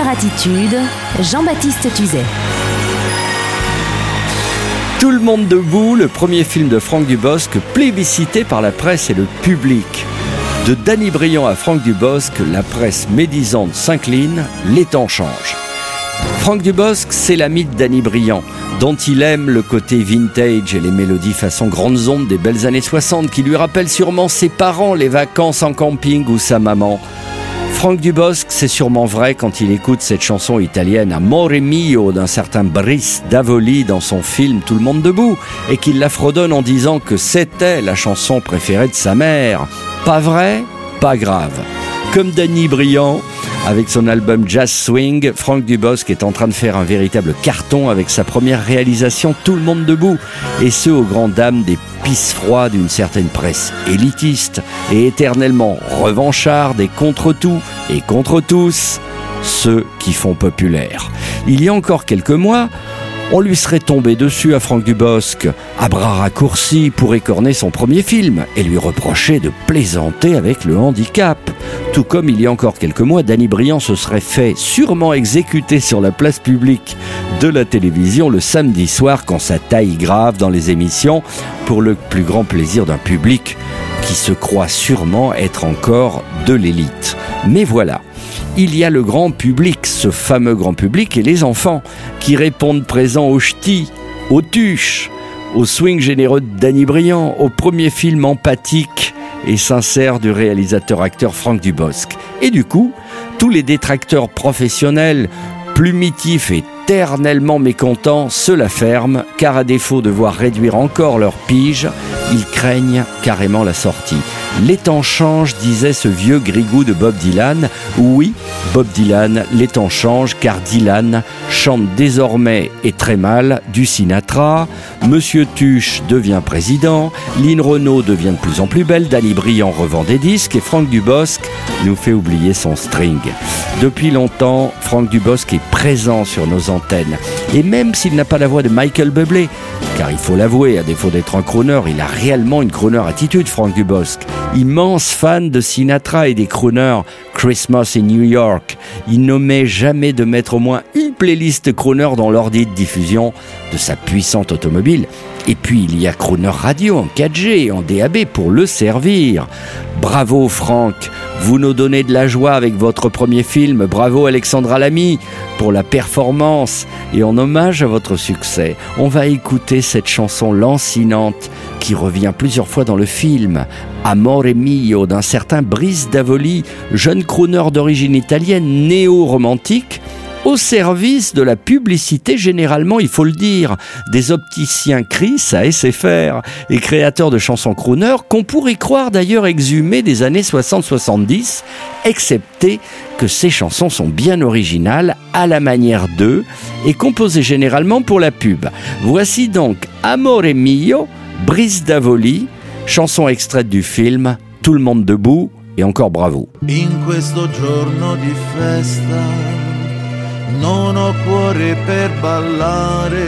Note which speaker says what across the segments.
Speaker 1: Attitude, Jean-Baptiste Tuzet.
Speaker 2: Tout le monde debout, le premier film de Franck Dubosc, plébiscité par la presse et le public. De Danny Briand à Franck Dubosc, la presse médisante s'incline, les temps changent. Franck Dubosc, c'est l'ami de Danny Briand, dont il aime le côté vintage et les mélodies façon grandes ondes des belles années 60 qui lui rappellent sûrement ses parents, les vacances en camping ou sa maman. Franck Dubosc, c'est sûrement vrai quand il écoute cette chanson italienne Amore mio d'un certain Brice Davoli dans son film Tout le monde debout et qu'il la fredonne en disant que c'était la chanson préférée de sa mère. Pas vrai? Pas grave. Comme Danny Briand, avec son album Jazz Swing, Franck Dubosc est en train de faire un véritable carton avec sa première réalisation Tout le monde debout, et ce aux grandes dames des pisse froid d'une certaine presse élitiste et éternellement revancharde et contre tout et contre tous, ceux qui font populaire. Il y a encore quelques mois, on lui serait tombé dessus à Franck Dubosc, à bras raccourcis pour écorner son premier film et lui reprocher de plaisanter avec le handicap. Tout comme il y a encore quelques mois, Danny Briand se serait fait sûrement exécuter sur la place publique de la télévision le samedi soir quand sa taille grave dans les émissions pour le plus grand plaisir d'un public qui se croit sûrement être encore de l'élite. Mais voilà, il y a le grand public, ce fameux grand public et les enfants qui répondent présents au ch'ti, au tuche, au swing généreux de Danny Briand, au premier film empathique et sincère du réalisateur-acteur Franck Dubosc. Et du coup, tous les détracteurs professionnels, plumitifs et éternellement mécontents se la ferment, car à défaut de voir réduire encore leur pige, ils craignent carrément la sortie. Les temps changent, disait ce vieux grigou de Bob Dylan. Oui, Bob Dylan, les temps changent car Dylan chante désormais et très mal du Sinatra. Monsieur Tuche devient président. Lynn Renault devient de plus en plus belle. Danny Briand revend des disques et Franck Dubosc nous fait oublier son string. Depuis longtemps, Franck Dubosc est présent sur nos antennes. Et même s'il n'a pas la voix de Michael Bublé, car il faut l'avouer, à défaut d'être un crooner, il a réellement une crooner attitude, Franck Dubosc immense fan de Sinatra et des crooners Christmas in New York. Il n'omet jamais de mettre au moins une playlist crooner dans l'ordi de diffusion de sa puissante automobile. Et puis il y a Crooner Radio en 4G, en DAB pour le servir. Bravo Franck, vous nous donnez de la joie avec votre premier film. Bravo Alexandra Lamy pour la performance. Et en hommage à votre succès, on va écouter cette chanson lancinante qui revient plusieurs fois dans le film. Amore mio d'un certain Brice Davoli, jeune crooner d'origine italienne néo-romantique au service de la publicité généralement, il faut le dire, des opticiens Chris à SFR et créateurs de chansons crooner qu'on pourrait croire d'ailleurs exhumées des années 60-70, excepté que ces chansons sont bien originales à la manière d'eux et composées généralement pour la pub. Voici donc Amore mio, Brice Davoli, chanson extraite du film Tout le monde debout et encore bravo.
Speaker 3: Non ho cuore per ballare,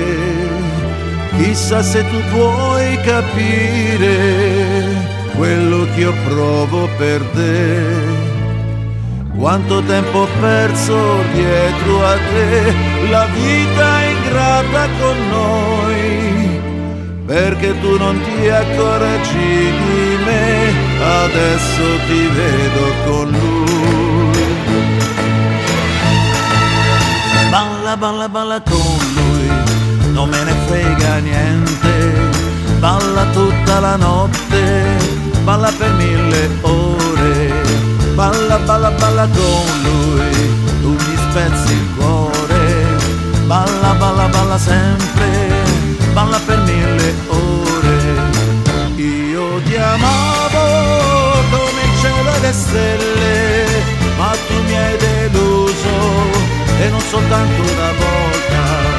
Speaker 3: chissà se tu puoi capire quello che io provo per te. Quanto tempo ho perso dietro a te, la vita è ingrata con noi, perché tu non ti accorgi di me, adesso ti vedo con lui. Balla, balla, con lui, non me ne frega niente, balla tutta la notte, balla per mille ore, balla, balla, balla con lui, tu mi spezzi il cuore, balla, balla, balla sempre, balla per mille ore, io ti amavo come il cielo e le stelle, e non soltanto una volta,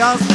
Speaker 3: chaos.